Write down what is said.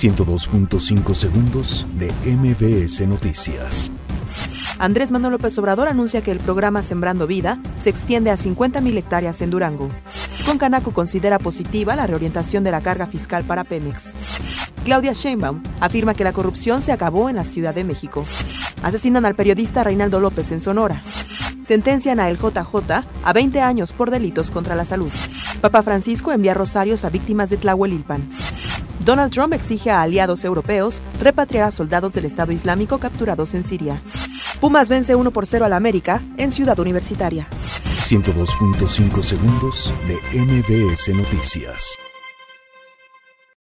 102.5 segundos de MBS Noticias. Andrés Manuel López Obrador anuncia que el programa Sembrando Vida se extiende a 50.000 hectáreas en Durango. Concanaco considera positiva la reorientación de la carga fiscal para Pemex. Claudia Sheinbaum afirma que la corrupción se acabó en la Ciudad de México. Asesinan al periodista Reinaldo López en Sonora. Sentencian a el JJ a 20 años por delitos contra la salud. Papa Francisco envía rosarios a víctimas de Tlahuelilpan. Donald Trump exige a aliados europeos repatriar a soldados del Estado Islámico capturados en Siria. Pumas vence 1 por 0 al América en Ciudad Universitaria. 102.5 segundos de MBS Noticias.